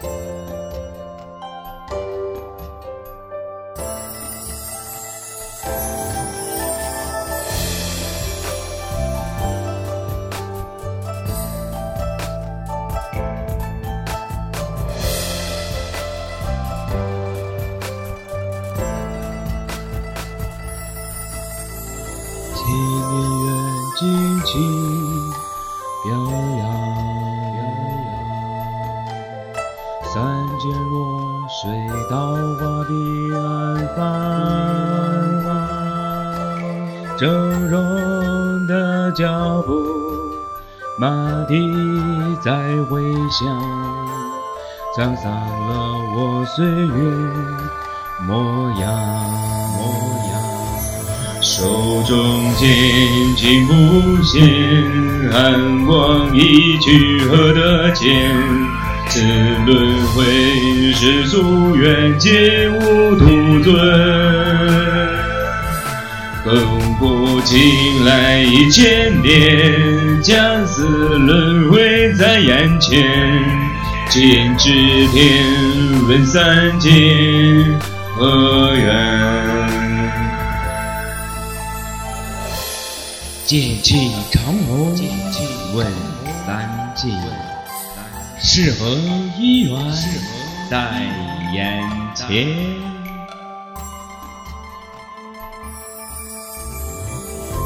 今年愿静静，三间落水稻花彼岸芳，峥嵘的脚步，马蹄在回响，沧桑了我岁月模样。模样手中剑，尽不现，寒光一去何得见？此轮回世俗缘，皆无徒尊。亘古今来一千年，将死轮回在眼前。剑指天，问三界何缘？剑气长虹，问三界，是何因缘在眼前？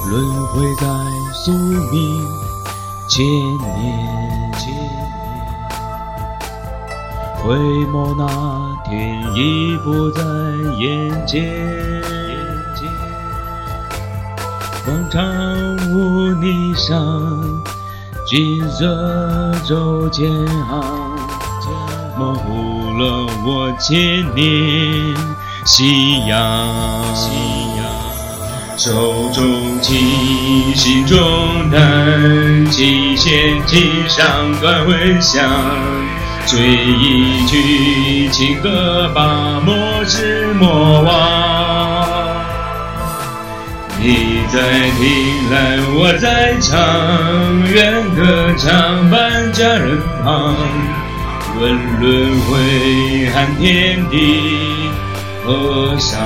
轮回在宿命千年，回眸那天已不在眼前。广场舞霓裳，金色走肩行，模糊了我千年夕阳。手中琴，心中弹，琴弦琴上断回响，追一曲情歌把末世莫忘。你在听来，我在唱，愿歌唱伴家人旁。问轮回，看天地，何伤。